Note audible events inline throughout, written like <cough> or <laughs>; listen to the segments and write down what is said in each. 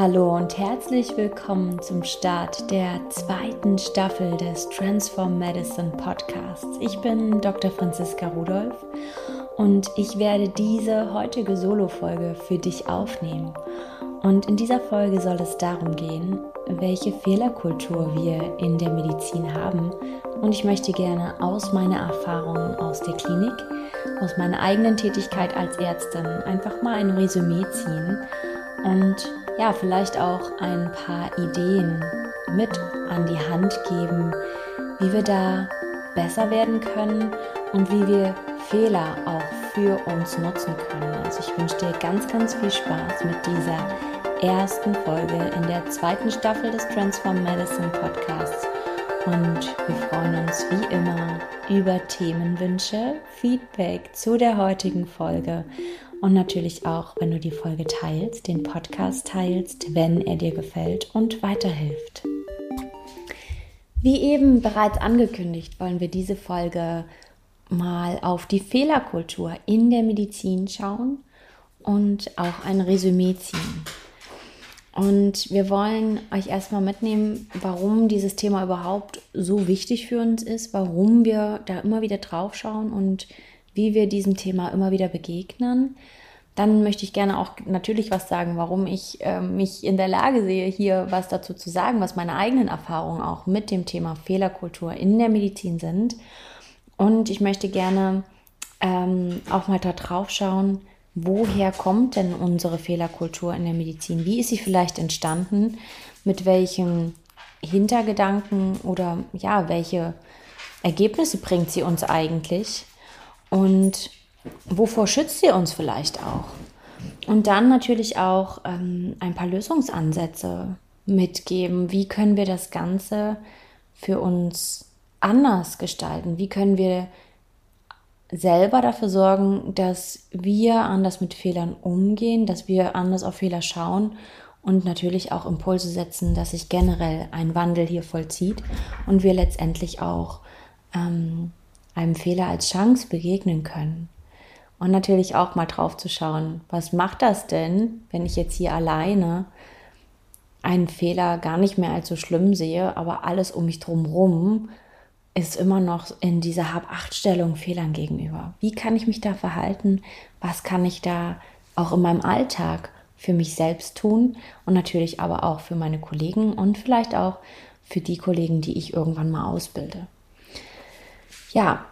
Hallo und herzlich willkommen zum Start der zweiten Staffel des Transform Medicine Podcasts. Ich bin Dr. Franziska Rudolph und ich werde diese heutige Solo-Folge für dich aufnehmen. Und in dieser Folge soll es darum gehen, welche Fehlerkultur wir in der Medizin haben. Und ich möchte gerne aus meiner Erfahrung aus der Klinik, aus meiner eigenen Tätigkeit als Ärztin einfach mal ein Resümee ziehen und ja, vielleicht auch ein paar Ideen mit an die Hand geben, wie wir da besser werden können und wie wir Fehler auch für uns nutzen können. Also ich wünsche dir ganz, ganz viel Spaß mit dieser ersten Folge in der zweiten Staffel des Transform Medicine Podcasts. Und wir freuen uns wie immer über Themenwünsche, Feedback zu der heutigen Folge und natürlich auch, wenn du die Folge teilst, den Podcast teilst, wenn er dir gefällt und weiterhilft. Wie eben bereits angekündigt, wollen wir diese Folge mal auf die Fehlerkultur in der Medizin schauen und auch ein Resümee ziehen. Und wir wollen euch erstmal mitnehmen, warum dieses Thema überhaupt so wichtig für uns ist, warum wir da immer wieder drauf schauen und wie wir diesem Thema immer wieder begegnen. Dann möchte ich gerne auch natürlich was sagen, warum ich äh, mich in der Lage sehe, hier was dazu zu sagen, was meine eigenen Erfahrungen auch mit dem Thema Fehlerkultur in der Medizin sind. Und ich möchte gerne ähm, auch mal da drauf schauen, woher kommt denn unsere Fehlerkultur in der Medizin? Wie ist sie vielleicht entstanden? Mit welchen Hintergedanken oder ja, welche Ergebnisse bringt sie uns eigentlich? Und wovor schützt sie uns vielleicht auch? Und dann natürlich auch ähm, ein paar Lösungsansätze mitgeben. Wie können wir das Ganze für uns anders gestalten? Wie können wir selber dafür sorgen, dass wir anders mit Fehlern umgehen, dass wir anders auf Fehler schauen und natürlich auch Impulse setzen, dass sich generell ein Wandel hier vollzieht und wir letztendlich auch ähm, einem Fehler als Chance begegnen können. Und natürlich auch mal drauf zu schauen, was macht das denn, wenn ich jetzt hier alleine einen Fehler gar nicht mehr als so schlimm sehe, aber alles um mich drumherum ist immer noch in dieser Hab-Acht-Stellung Fehlern gegenüber. Wie kann ich mich da verhalten? Was kann ich da auch in meinem Alltag für mich selbst tun und natürlich aber auch für meine Kollegen und vielleicht auch für die Kollegen, die ich irgendwann mal ausbilde. Ja,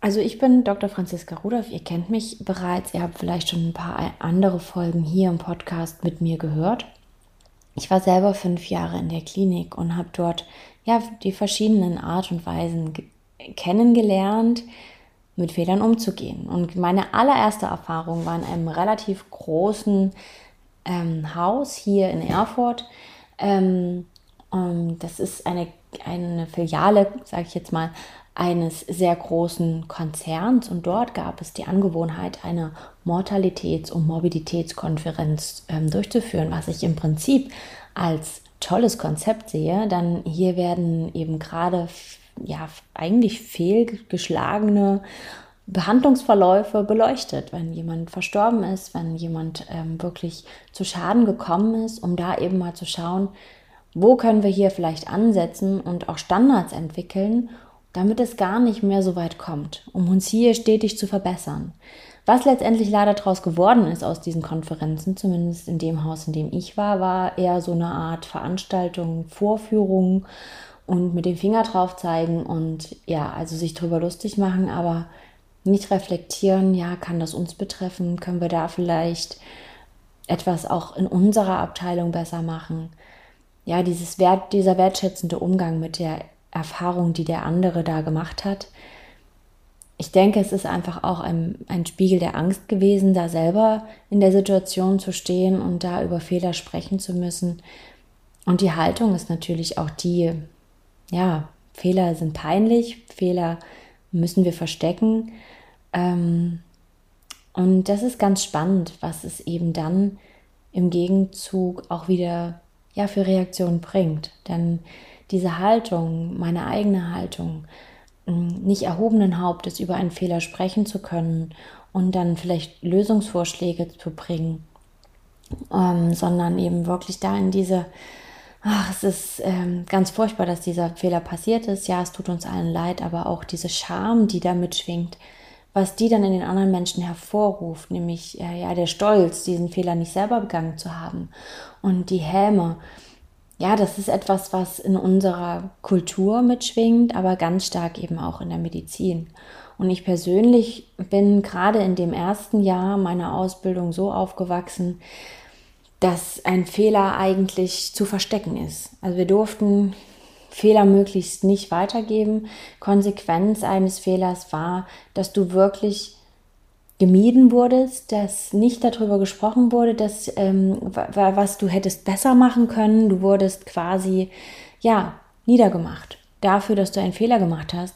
also ich bin Dr. Franziska Rudolph, ihr kennt mich bereits, ihr habt vielleicht schon ein paar andere Folgen hier im Podcast mit mir gehört. Ich war selber fünf Jahre in der Klinik und habe dort ja die verschiedenen Art und Weisen kennengelernt, mit Fehlern umzugehen. Und meine allererste Erfahrung war in einem relativ großen ähm, Haus hier in Erfurt. Ähm, das ist eine, eine Filiale, sage ich jetzt mal, eines sehr großen Konzerns und dort gab es die Angewohnheit, eine Mortalitäts- und Morbiditätskonferenz ähm, durchzuführen, was ich im Prinzip als tolles Konzept sehe, dann hier werden eben gerade ja eigentlich fehlgeschlagene Behandlungsverläufe beleuchtet, wenn jemand verstorben ist, wenn jemand ähm, wirklich zu Schaden gekommen ist, um da eben mal zu schauen, wo können wir hier vielleicht ansetzen und auch Standards entwickeln, damit es gar nicht mehr so weit kommt, um uns hier stetig zu verbessern. Was letztendlich leider daraus geworden ist aus diesen Konferenzen, zumindest in dem Haus, in dem ich war, war eher so eine Art Veranstaltung, Vorführung und mit dem Finger drauf zeigen und ja, also sich drüber lustig machen, aber nicht reflektieren, ja, kann das uns betreffen? Können wir da vielleicht etwas auch in unserer Abteilung besser machen? Ja, dieses Wert, dieser wertschätzende Umgang mit der Erfahrung, die der andere da gemacht hat. Ich denke, es ist einfach auch ein, ein Spiegel der Angst gewesen, da selber in der Situation zu stehen und da über Fehler sprechen zu müssen. Und die Haltung ist natürlich auch die, ja, Fehler sind peinlich, Fehler müssen wir verstecken. Ähm, und das ist ganz spannend, was es eben dann im Gegenzug auch wieder ja, für Reaktionen bringt. Denn diese Haltung, meine eigene Haltung, nicht erhobenen Hauptes über einen Fehler sprechen zu können und dann vielleicht Lösungsvorschläge zu bringen, ähm, sondern eben wirklich da in diese, ach, es ist ähm, ganz furchtbar, dass dieser Fehler passiert ist, ja, es tut uns allen leid, aber auch diese Scham, die da mitschwingt, was die dann in den anderen Menschen hervorruft, nämlich äh, ja der Stolz, diesen Fehler nicht selber begangen zu haben und die Häme. Ja, das ist etwas, was in unserer Kultur mitschwingt, aber ganz stark eben auch in der Medizin. Und ich persönlich bin gerade in dem ersten Jahr meiner Ausbildung so aufgewachsen, dass ein Fehler eigentlich zu verstecken ist. Also wir durften Fehler möglichst nicht weitergeben. Konsequenz eines Fehlers war, dass du wirklich gemieden wurdest, dass nicht darüber gesprochen wurde, dass ähm, was du hättest besser machen können. Du wurdest quasi ja niedergemacht dafür, dass du einen Fehler gemacht hast.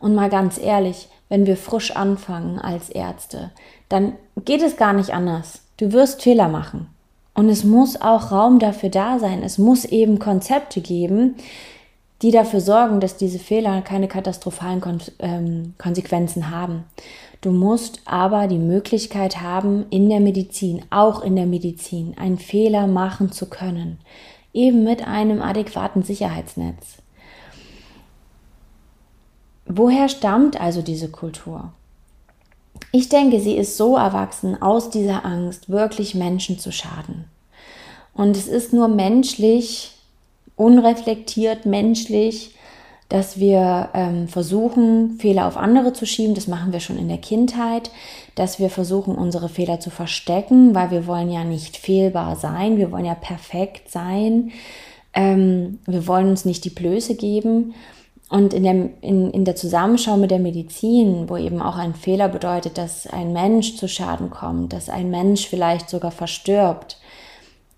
Und mal ganz ehrlich, wenn wir frisch anfangen als Ärzte, dann geht es gar nicht anders. Du wirst Fehler machen. Und es muss auch Raum dafür da sein. Es muss eben Konzepte geben, die dafür sorgen, dass diese Fehler keine katastrophalen Kon ähm, Konsequenzen haben. Du musst aber die Möglichkeit haben, in der Medizin, auch in der Medizin, einen Fehler machen zu können, eben mit einem adäquaten Sicherheitsnetz. Woher stammt also diese Kultur? Ich denke, sie ist so erwachsen aus dieser Angst, wirklich Menschen zu schaden. Und es ist nur menschlich, unreflektiert, menschlich, dass wir ähm, versuchen, Fehler auf andere zu schieben. Das machen wir schon in der Kindheit, dass wir versuchen, unsere Fehler zu verstecken, weil wir wollen ja nicht fehlbar sein, wir wollen ja perfekt sein, ähm, wir wollen uns nicht die Blöße geben. Und in der, in, in der Zusammenschau mit der Medizin, wo eben auch ein Fehler bedeutet, dass ein Mensch zu Schaden kommt, dass ein Mensch vielleicht sogar verstirbt,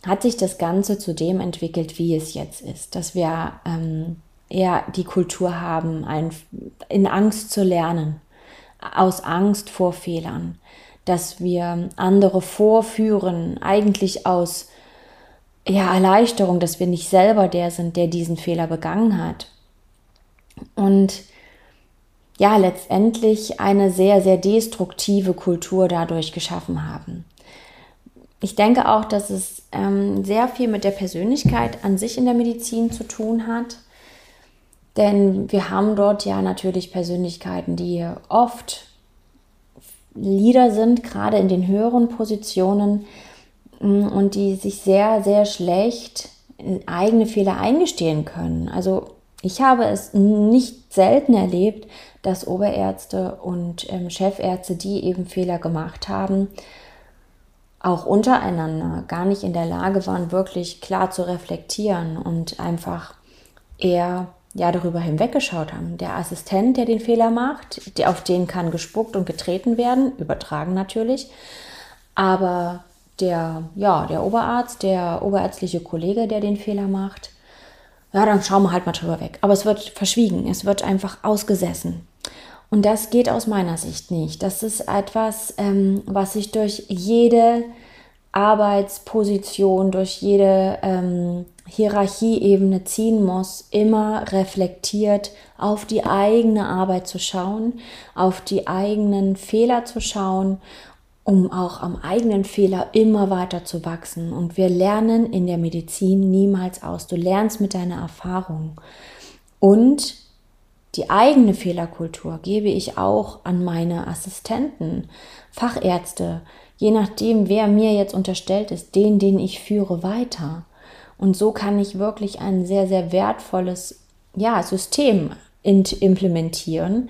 hat sich das Ganze zu dem entwickelt, wie es jetzt ist. Dass wir ähm, eher die Kultur haben, ein, in Angst zu lernen, aus Angst vor Fehlern. Dass wir andere vorführen, eigentlich aus ja, Erleichterung, dass wir nicht selber der sind, der diesen Fehler begangen hat. Und ja, letztendlich eine sehr, sehr destruktive Kultur dadurch geschaffen haben. Ich denke auch, dass es ähm, sehr viel mit der Persönlichkeit an sich in der Medizin zu tun hat. Denn wir haben dort ja natürlich Persönlichkeiten, die oft Leader sind, gerade in den höheren Positionen mm, und die sich sehr, sehr schlecht eigene Fehler eingestehen können. Also ich habe es nicht selten erlebt, dass Oberärzte und ähm, Chefärzte, die eben Fehler gemacht haben, auch untereinander gar nicht in der Lage waren, wirklich klar zu reflektieren und einfach eher ja darüber hinweggeschaut haben. Der Assistent, der den Fehler macht, der, auf den kann gespuckt und getreten werden, übertragen natürlich. Aber der, ja, der Oberarzt, der oberärztliche Kollege, der den Fehler macht, ja, dann schauen wir halt mal drüber weg. Aber es wird verschwiegen, es wird einfach ausgesessen. Und das geht aus meiner Sicht nicht. Das ist etwas, ähm, was sich durch jede Arbeitsposition, durch jede ähm, Hierarchieebene ziehen muss, immer reflektiert auf die eigene Arbeit zu schauen, auf die eigenen Fehler zu schauen, um auch am eigenen Fehler immer weiter zu wachsen. Und wir lernen in der Medizin niemals aus. Du lernst mit deiner Erfahrung. Und die eigene Fehlerkultur gebe ich auch an meine Assistenten, Fachärzte, je nachdem, wer mir jetzt unterstellt ist, den, den ich führe, weiter. Und so kann ich wirklich ein sehr, sehr wertvolles ja, System implementieren,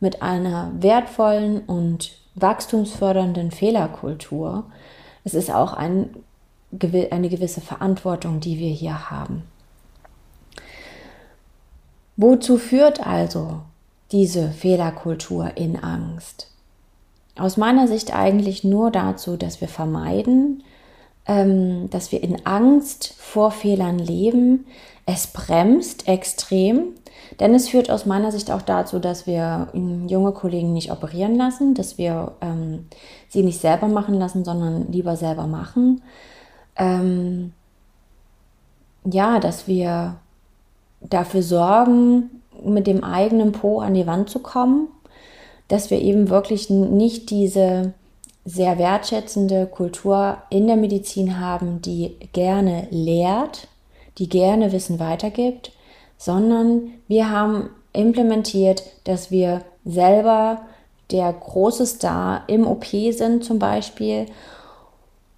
mit einer wertvollen und wachstumsfördernden Fehlerkultur. Es ist auch ein, eine gewisse Verantwortung, die wir hier haben. Wozu führt also diese Fehlerkultur in Angst? Aus meiner Sicht eigentlich nur dazu, dass wir vermeiden, ähm, dass wir in Angst vor Fehlern leben. Es bremst extrem, denn es führt aus meiner Sicht auch dazu, dass wir junge Kollegen nicht operieren lassen, dass wir ähm, sie nicht selber machen lassen, sondern lieber selber machen. Ähm, ja, dass wir dafür sorgen, mit dem eigenen Po an die Wand zu kommen, dass wir eben wirklich nicht diese sehr wertschätzende Kultur in der Medizin haben, die gerne lehrt, die gerne Wissen weitergibt, sondern wir haben implementiert, dass wir selber der große Star im OP sind zum Beispiel,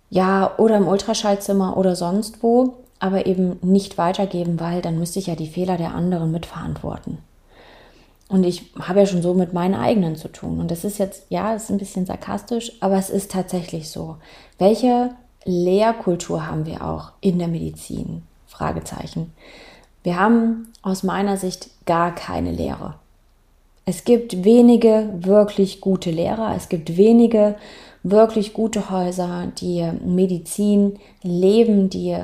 ja, oder im Ultraschallzimmer oder sonst wo aber eben nicht weitergeben, weil dann müsste ich ja die Fehler der anderen mitverantworten. Und ich habe ja schon so mit meinen eigenen zu tun. Und das ist jetzt, ja, ist ein bisschen sarkastisch, aber es ist tatsächlich so. Welche Lehrkultur haben wir auch in der Medizin? Fragezeichen. Wir haben aus meiner Sicht gar keine Lehre. Es gibt wenige wirklich gute Lehrer, es gibt wenige wirklich gute Häuser, die Medizin leben, die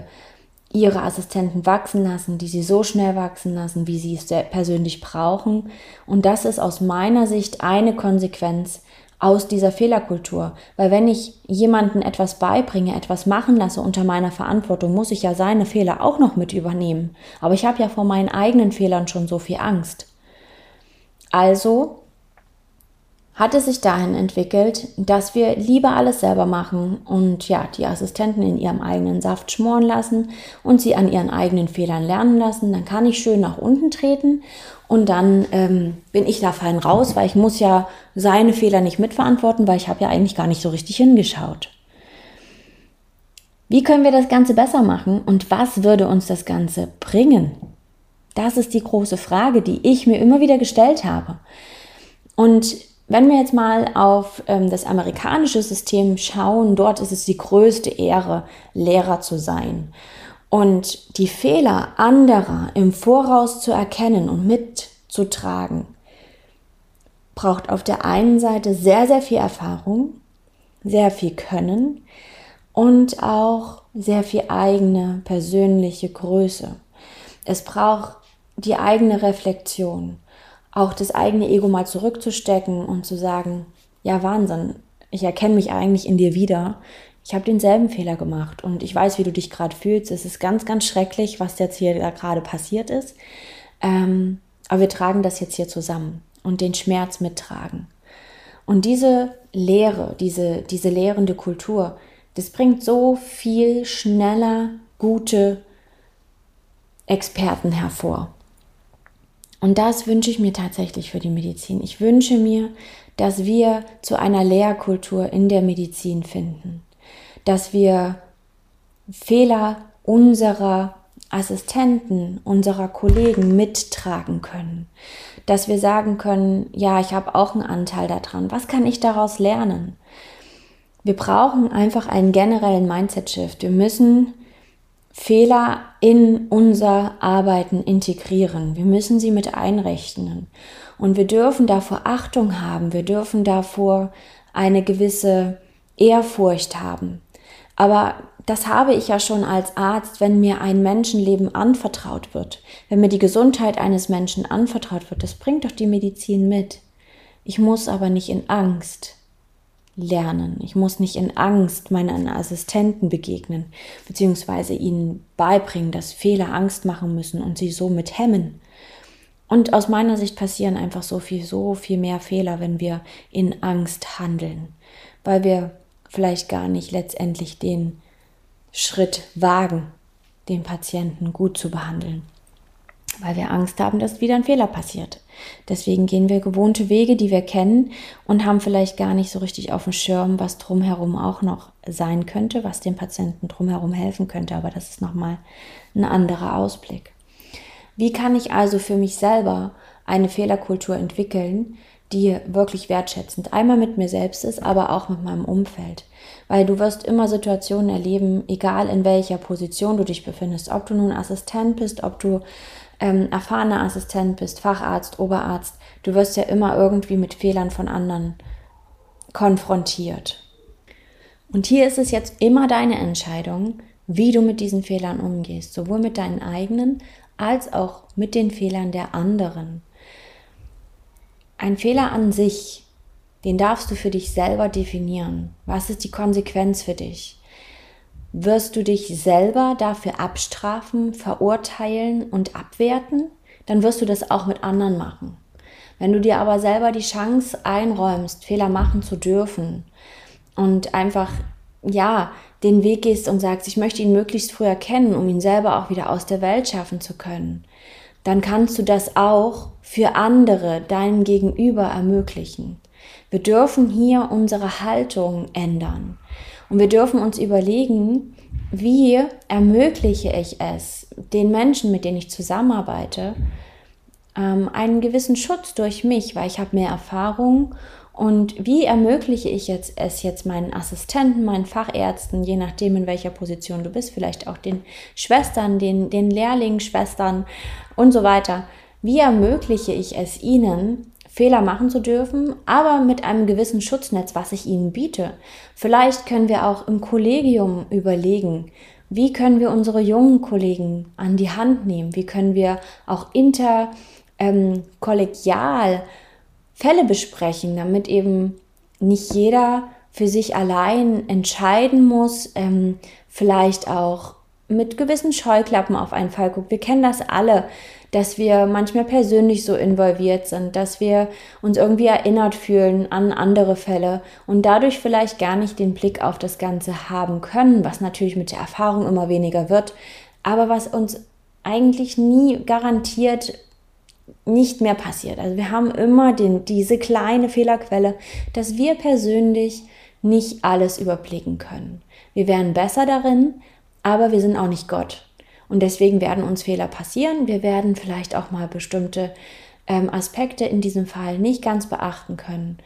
ihre Assistenten wachsen lassen, die sie so schnell wachsen lassen, wie sie es persönlich brauchen. Und das ist aus meiner Sicht eine Konsequenz aus dieser Fehlerkultur. Weil wenn ich jemanden etwas beibringe, etwas machen lasse unter meiner Verantwortung, muss ich ja seine Fehler auch noch mit übernehmen. Aber ich habe ja vor meinen eigenen Fehlern schon so viel Angst. Also hat es sich dahin entwickelt, dass wir lieber alles selber machen und ja, die Assistenten in ihrem eigenen Saft schmoren lassen und sie an ihren eigenen Fehlern lernen lassen. Dann kann ich schön nach unten treten und dann ähm, bin ich da fein raus, weil ich muss ja seine Fehler nicht mitverantworten, weil ich habe ja eigentlich gar nicht so richtig hingeschaut. Wie können wir das Ganze besser machen und was würde uns das Ganze bringen? Das ist die große Frage, die ich mir immer wieder gestellt habe. Und wenn wir jetzt mal auf ähm, das amerikanische System schauen, dort ist es die größte Ehre, Lehrer zu sein. Und die Fehler anderer im Voraus zu erkennen und mitzutragen, braucht auf der einen Seite sehr, sehr viel Erfahrung, sehr viel Können und auch sehr viel eigene persönliche Größe. Es braucht die eigene Reflexion auch das eigene Ego mal zurückzustecken und zu sagen, ja Wahnsinn, ich erkenne mich eigentlich in dir wieder. Ich habe denselben Fehler gemacht und ich weiß, wie du dich gerade fühlst. Es ist ganz, ganz schrecklich, was jetzt hier gerade passiert ist. Ähm, aber wir tragen das jetzt hier zusammen und den Schmerz mittragen. Und diese Lehre, diese, diese lehrende Kultur, das bringt so viel schneller gute Experten hervor. Und das wünsche ich mir tatsächlich für die Medizin. Ich wünsche mir, dass wir zu einer Lehrkultur in der Medizin finden, dass wir Fehler unserer Assistenten, unserer Kollegen mittragen können, dass wir sagen können, ja, ich habe auch einen Anteil daran. Was kann ich daraus lernen? Wir brauchen einfach einen generellen Mindset-Shift. Wir müssen Fehler in unser Arbeiten integrieren. Wir müssen sie mit einrechnen. Und wir dürfen davor Achtung haben. Wir dürfen davor eine gewisse Ehrfurcht haben. Aber das habe ich ja schon als Arzt, wenn mir ein Menschenleben anvertraut wird, wenn mir die Gesundheit eines Menschen anvertraut wird. Das bringt doch die Medizin mit. Ich muss aber nicht in Angst lernen. Ich muss nicht in Angst meinen Assistenten begegnen, beziehungsweise ihnen beibringen, dass Fehler Angst machen müssen und sie somit hemmen. Und aus meiner Sicht passieren einfach so viel, so viel mehr Fehler, wenn wir in Angst handeln, weil wir vielleicht gar nicht letztendlich den Schritt wagen, den Patienten gut zu behandeln weil wir Angst haben, dass wieder ein Fehler passiert. Deswegen gehen wir gewohnte Wege, die wir kennen und haben vielleicht gar nicht so richtig auf dem Schirm, was drumherum auch noch sein könnte, was dem Patienten drumherum helfen könnte. Aber das ist nochmal ein anderer Ausblick. Wie kann ich also für mich selber eine Fehlerkultur entwickeln, die wirklich wertschätzend einmal mit mir selbst ist, aber auch mit meinem Umfeld. Weil du wirst immer Situationen erleben, egal in welcher Position du dich befindest, ob du nun Assistent bist, ob du ähm, erfahrener Assistent bist, Facharzt, Oberarzt, du wirst ja immer irgendwie mit Fehlern von anderen konfrontiert. Und hier ist es jetzt immer deine Entscheidung, wie du mit diesen Fehlern umgehst, sowohl mit deinen eigenen als auch mit den Fehlern der anderen. Ein Fehler an sich, den darfst du für dich selber definieren. Was ist die Konsequenz für dich? Wirst du dich selber dafür abstrafen, verurteilen und abwerten? Dann wirst du das auch mit anderen machen. Wenn du dir aber selber die Chance einräumst, Fehler machen zu dürfen und einfach, ja, den Weg gehst und sagst, ich möchte ihn möglichst früh erkennen, um ihn selber auch wieder aus der Welt schaffen zu können, dann kannst du das auch für andere, deinem Gegenüber ermöglichen. Wir dürfen hier unsere Haltung ändern. Und wir dürfen uns überlegen, wie ermögliche ich es, den Menschen, mit denen ich zusammenarbeite, ähm, einen gewissen Schutz durch mich, weil ich habe mehr Erfahrung und wie ermögliche ich jetzt es jetzt meinen Assistenten, meinen Fachärzten, je nachdem in welcher Position du bist, vielleicht auch den Schwestern, den, den Lehrlingsschwestern und so weiter. Wie ermögliche ich es ihnen, Fehler machen zu dürfen, aber mit einem gewissen Schutznetz, was ich ihnen biete. Vielleicht können wir auch im Kollegium überlegen, wie können wir unsere jungen Kollegen an die Hand nehmen? Wie können wir auch interkollegial ähm, Fälle besprechen, damit eben nicht jeder für sich allein entscheiden muss, ähm, vielleicht auch mit gewissen Scheuklappen auf einen Fall guckt. Wir kennen das alle, dass wir manchmal persönlich so involviert sind, dass wir uns irgendwie erinnert fühlen an andere Fälle und dadurch vielleicht gar nicht den Blick auf das Ganze haben können, was natürlich mit der Erfahrung immer weniger wird, aber was uns eigentlich nie garantiert nicht mehr passiert. Also wir haben immer den, diese kleine Fehlerquelle, dass wir persönlich nicht alles überblicken können. Wir wären besser darin, aber wir sind auch nicht Gott. Und deswegen werden uns Fehler passieren. Wir werden vielleicht auch mal bestimmte ähm, Aspekte in diesem Fall nicht ganz beachten können.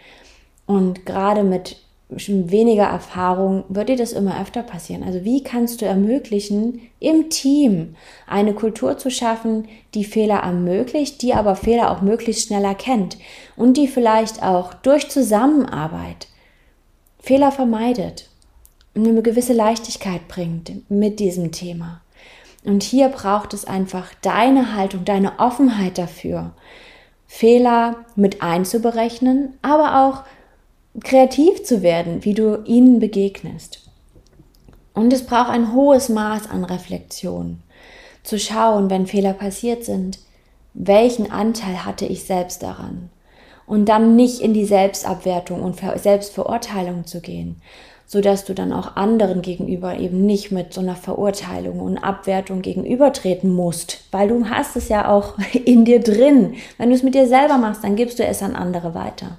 Und gerade mit weniger Erfahrung wird dir das immer öfter passieren. Also wie kannst du ermöglichen, im Team eine Kultur zu schaffen, die Fehler ermöglicht, die aber Fehler auch möglichst schnell erkennt und die vielleicht auch durch Zusammenarbeit Fehler vermeidet eine gewisse Leichtigkeit bringt mit diesem Thema. Und hier braucht es einfach deine Haltung, deine Offenheit dafür, Fehler mit einzuberechnen, aber auch kreativ zu werden, wie du ihnen begegnest. Und es braucht ein hohes Maß an Reflexion. Zu schauen, wenn Fehler passiert sind, welchen Anteil hatte ich selbst daran? Und dann nicht in die Selbstabwertung und Selbstverurteilung zu gehen, so dass du dann auch anderen gegenüber eben nicht mit so einer Verurteilung und Abwertung gegenübertreten musst, weil du hast es ja auch <laughs> in dir drin. Wenn du es mit dir selber machst, dann gibst du es an andere weiter.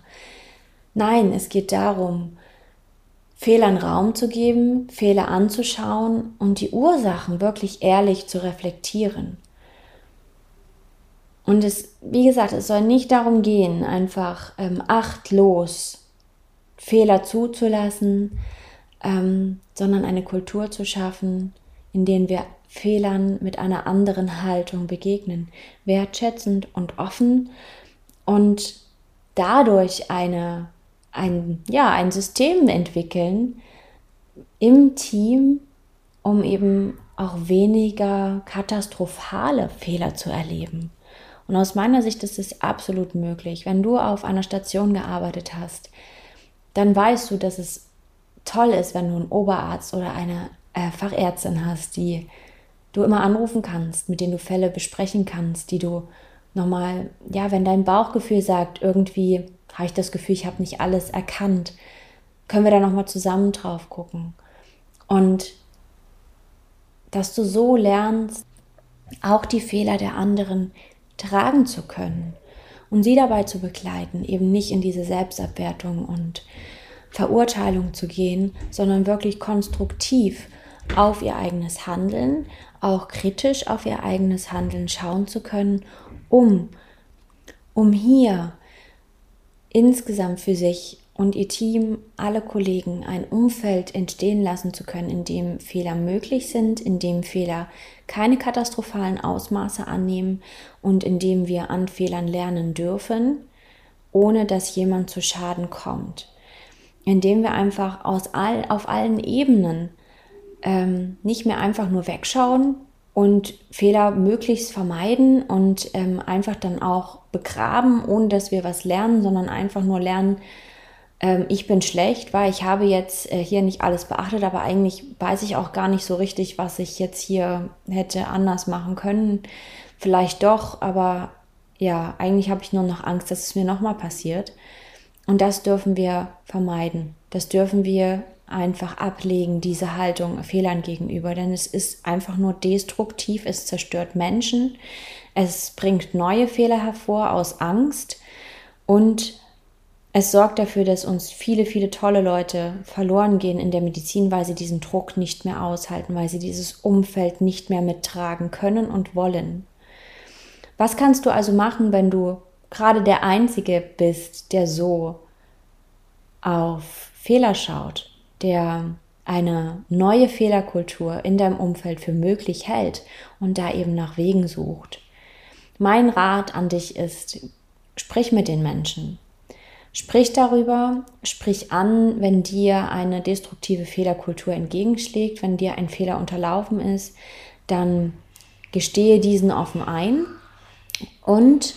Nein, es geht darum, Fehlern Raum zu geben, Fehler anzuschauen und die Ursachen wirklich ehrlich zu reflektieren. Und es, wie gesagt, es soll nicht darum gehen, einfach ähm, achtlos Fehler zuzulassen, ähm, sondern eine Kultur zu schaffen, in der wir Fehlern mit einer anderen Haltung begegnen, wertschätzend und offen und dadurch eine, ein, ja, ein System entwickeln im Team, um eben auch weniger katastrophale Fehler zu erleben. Und aus meiner Sicht ist es absolut möglich. Wenn du auf einer Station gearbeitet hast, dann weißt du, dass es toll ist, wenn du einen Oberarzt oder eine äh, Fachärztin hast, die du immer anrufen kannst, mit denen du Fälle besprechen kannst, die du nochmal, ja, wenn dein Bauchgefühl sagt, irgendwie habe ich das Gefühl, ich habe nicht alles erkannt, können wir da nochmal zusammen drauf gucken. Und dass du so lernst, auch die Fehler der anderen tragen zu können und sie dabei zu begleiten, eben nicht in diese Selbstabwertung und Verurteilung zu gehen, sondern wirklich konstruktiv auf ihr eigenes Handeln, auch kritisch auf ihr eigenes Handeln schauen zu können, um, um hier insgesamt für sich und ihr Team, alle Kollegen, ein Umfeld entstehen lassen zu können, in dem Fehler möglich sind, in dem Fehler keine katastrophalen Ausmaße annehmen und in dem wir an Fehlern lernen dürfen, ohne dass jemand zu Schaden kommt. Indem wir einfach aus all, auf allen Ebenen ähm, nicht mehr einfach nur wegschauen und Fehler möglichst vermeiden und ähm, einfach dann auch begraben, ohne dass wir was lernen, sondern einfach nur lernen, ähm, ich bin schlecht, weil ich habe jetzt äh, hier nicht alles beachtet, aber eigentlich weiß ich auch gar nicht so richtig, was ich jetzt hier hätte anders machen können. Vielleicht doch, aber ja, eigentlich habe ich nur noch Angst, dass es mir nochmal passiert. Und das dürfen wir vermeiden. Das dürfen wir einfach ablegen, diese Haltung Fehlern gegenüber, denn es ist einfach nur destruktiv, es zerstört Menschen, es bringt neue Fehler hervor aus Angst und es sorgt dafür, dass uns viele, viele tolle Leute verloren gehen in der Medizin, weil sie diesen Druck nicht mehr aushalten, weil sie dieses Umfeld nicht mehr mittragen können und wollen. Was kannst du also machen, wenn du gerade der Einzige bist, der so auf Fehler schaut, der eine neue Fehlerkultur in deinem Umfeld für möglich hält und da eben nach Wegen sucht? Mein Rat an dich ist, sprich mit den Menschen, Sprich darüber, sprich an, wenn dir eine destruktive Fehlerkultur entgegenschlägt, wenn dir ein Fehler unterlaufen ist, dann gestehe diesen offen ein und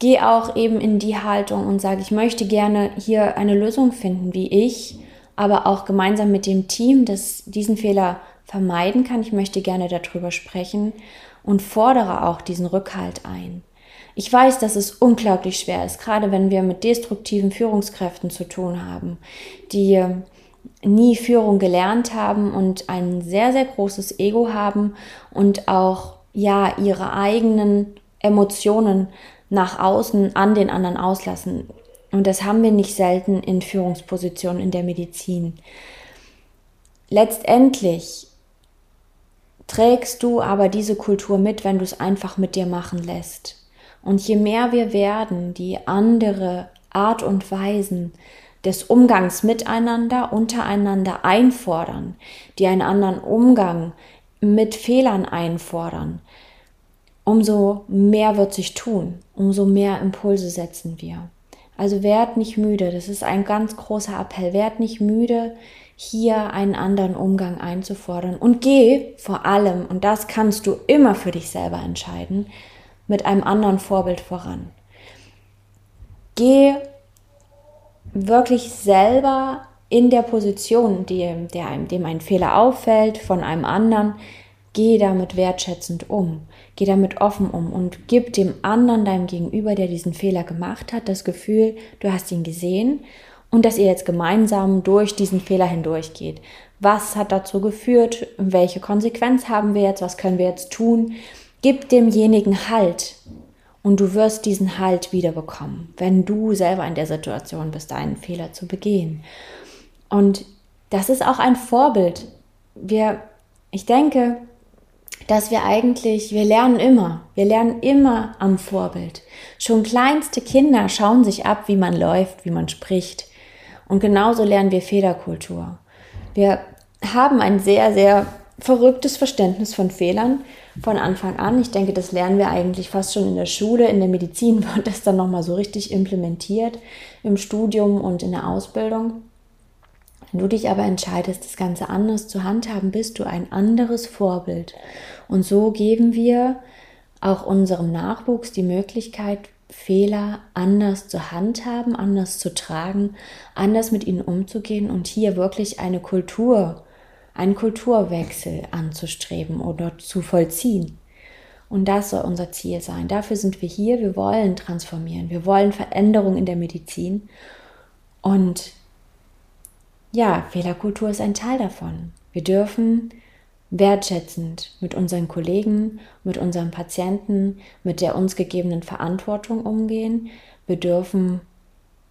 geh auch eben in die Haltung und sage, ich möchte gerne hier eine Lösung finden, wie ich, aber auch gemeinsam mit dem Team, das diesen Fehler vermeiden kann. Ich möchte gerne darüber sprechen und fordere auch diesen Rückhalt ein. Ich weiß, dass es unglaublich schwer ist, gerade wenn wir mit destruktiven Führungskräften zu tun haben, die nie Führung gelernt haben und ein sehr, sehr großes Ego haben und auch ja ihre eigenen Emotionen nach außen an den anderen auslassen. Und das haben wir nicht selten in Führungspositionen in der Medizin. Letztendlich trägst du aber diese Kultur mit, wenn du es einfach mit dir machen lässt. Und je mehr wir werden, die andere Art und Weisen des Umgangs miteinander, untereinander einfordern, die einen anderen Umgang mit Fehlern einfordern, umso mehr wird sich tun, umso mehr Impulse setzen wir. Also werd nicht müde, das ist ein ganz großer Appell, werd nicht müde, hier einen anderen Umgang einzufordern und geh vor allem, und das kannst du immer für dich selber entscheiden, mit einem anderen Vorbild voran. Geh wirklich selber in der Position, die, der dem ein Fehler auffällt, von einem anderen, geh damit wertschätzend um, geh damit offen um und gib dem anderen, deinem Gegenüber, der diesen Fehler gemacht hat, das Gefühl, du hast ihn gesehen und dass ihr jetzt gemeinsam durch diesen Fehler hindurchgeht. Was hat dazu geführt? Welche Konsequenz haben wir jetzt? Was können wir jetzt tun? Gib demjenigen Halt und du wirst diesen Halt wiederbekommen, wenn du selber in der Situation bist, einen Fehler zu begehen. Und das ist auch ein Vorbild. Wir, ich denke, dass wir eigentlich, wir lernen immer, wir lernen immer am Vorbild. Schon kleinste Kinder schauen sich ab, wie man läuft, wie man spricht. Und genauso lernen wir Fehlerkultur. Wir haben ein sehr, sehr verrücktes Verständnis von Fehlern von Anfang an. Ich denke, das lernen wir eigentlich fast schon in der Schule. In der Medizin <laughs> wird das dann nochmal so richtig implementiert im Studium und in der Ausbildung. Wenn du dich aber entscheidest, das Ganze anders zu handhaben, bist du ein anderes Vorbild. Und so geben wir auch unserem Nachwuchs die Möglichkeit, Fehler anders zu handhaben, anders zu tragen, anders mit ihnen umzugehen und hier wirklich eine Kultur einen Kulturwechsel anzustreben oder zu vollziehen. Und das soll unser Ziel sein. Dafür sind wir hier. Wir wollen transformieren. Wir wollen Veränderung in der Medizin. Und ja, Fehlerkultur ist ein Teil davon. Wir dürfen wertschätzend mit unseren Kollegen, mit unseren Patienten, mit der uns gegebenen Verantwortung umgehen. Wir dürfen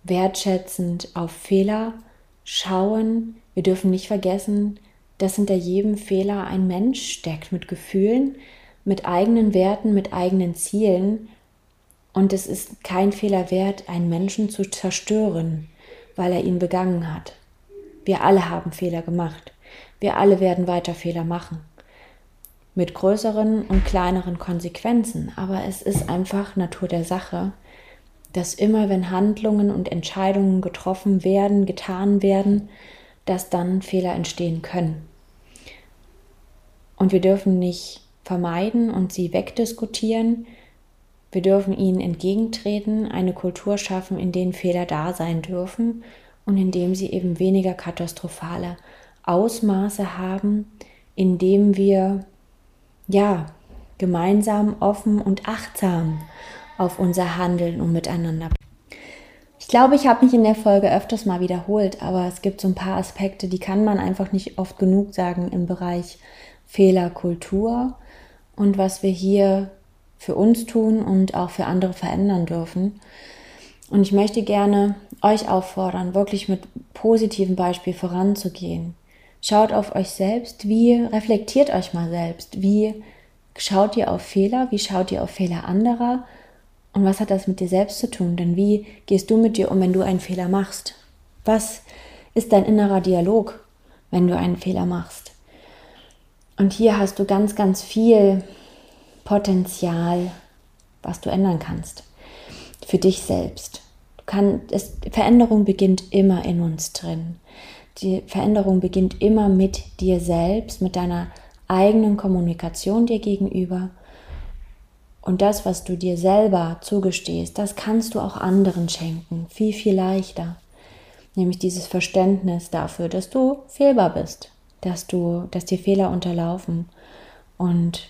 wertschätzend auf Fehler schauen. Wir dürfen nicht vergessen, dass hinter jedem Fehler ein Mensch steckt mit Gefühlen, mit eigenen Werten, mit eigenen Zielen. Und es ist kein Fehler wert, einen Menschen zu zerstören, weil er ihn begangen hat. Wir alle haben Fehler gemacht. Wir alle werden weiter Fehler machen. Mit größeren und kleineren Konsequenzen. Aber es ist einfach Natur der Sache, dass immer wenn Handlungen und Entscheidungen getroffen werden, getan werden, dass dann Fehler entstehen können. Und wir dürfen nicht vermeiden und sie wegdiskutieren. Wir dürfen ihnen entgegentreten, eine Kultur schaffen, in denen Fehler da sein dürfen und in dem sie eben weniger katastrophale Ausmaße haben, indem wir ja gemeinsam, offen und achtsam auf unser Handeln und Miteinander. Ich glaube, ich habe mich in der Folge öfters mal wiederholt, aber es gibt so ein paar Aspekte, die kann man einfach nicht oft genug sagen im Bereich Fehlerkultur und was wir hier für uns tun und auch für andere verändern dürfen. Und ich möchte gerne euch auffordern, wirklich mit positivem Beispiel voranzugehen. Schaut auf euch selbst, wie reflektiert euch mal selbst, wie schaut ihr auf Fehler, wie schaut ihr auf Fehler anderer und was hat das mit dir selbst zu tun? Denn wie gehst du mit dir um, wenn du einen Fehler machst? Was ist dein innerer Dialog, wenn du einen Fehler machst? Und hier hast du ganz, ganz viel Potenzial, was du ändern kannst. Für dich selbst. Kann, es, Veränderung beginnt immer in uns drin. Die Veränderung beginnt immer mit dir selbst, mit deiner eigenen Kommunikation dir gegenüber. Und das, was du dir selber zugestehst, das kannst du auch anderen schenken. Viel, viel leichter. Nämlich dieses Verständnis dafür, dass du fehlbar bist, dass du, dass dir Fehler unterlaufen. Und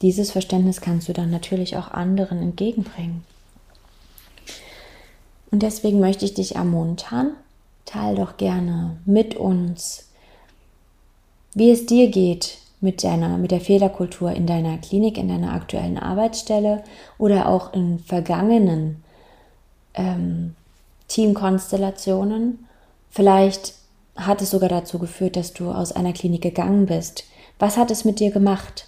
dieses Verständnis kannst du dann natürlich auch anderen entgegenbringen. Und deswegen möchte ich dich ermuntern, teil doch gerne mit uns, wie es dir geht mit deiner, mit der Fehlerkultur in deiner Klinik, in deiner aktuellen Arbeitsstelle oder auch in vergangenen ähm, Teamkonstellationen. Vielleicht hat es sogar dazu geführt, dass du aus einer Klinik gegangen bist? Was hat es mit dir gemacht?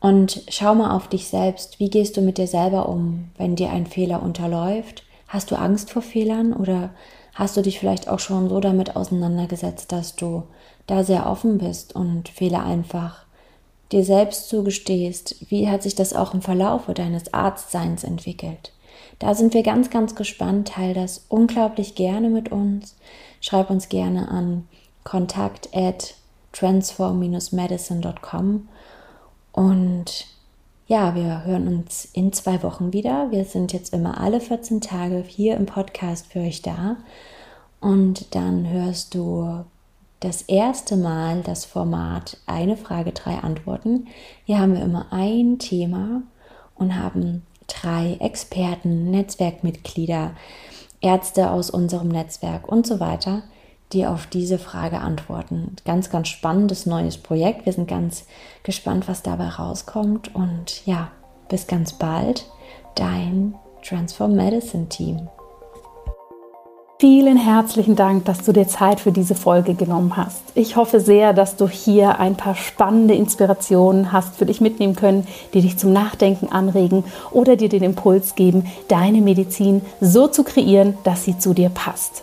Und schau mal auf dich selbst. Wie gehst du mit dir selber um, wenn dir ein Fehler unterläuft? Hast du Angst vor Fehlern oder hast du dich vielleicht auch schon so damit auseinandergesetzt, dass du da sehr offen bist und Fehler einfach dir selbst zugestehst? Wie hat sich das auch im Verlaufe deines Arztseins entwickelt? Da sind wir ganz, ganz gespannt. Teil das unglaublich gerne mit uns. Schreib uns gerne an kontakt at transform-medicine.com und ja, wir hören uns in zwei Wochen wieder. Wir sind jetzt immer alle 14 Tage hier im Podcast für euch da. Und dann hörst du das erste Mal das Format Eine Frage, drei Antworten. Hier haben wir immer ein Thema und haben drei Experten, Netzwerkmitglieder, Ärzte aus unserem Netzwerk und so weiter, die auf diese Frage antworten. Ganz, ganz spannendes neues Projekt. Wir sind ganz gespannt, was dabei rauskommt. Und ja, bis ganz bald, dein Transform Medicine Team. Vielen herzlichen Dank, dass du dir Zeit für diese Folge genommen hast. Ich hoffe sehr, dass du hier ein paar spannende Inspirationen hast für dich mitnehmen können, die dich zum Nachdenken anregen oder dir den Impuls geben, deine Medizin so zu kreieren, dass sie zu dir passt.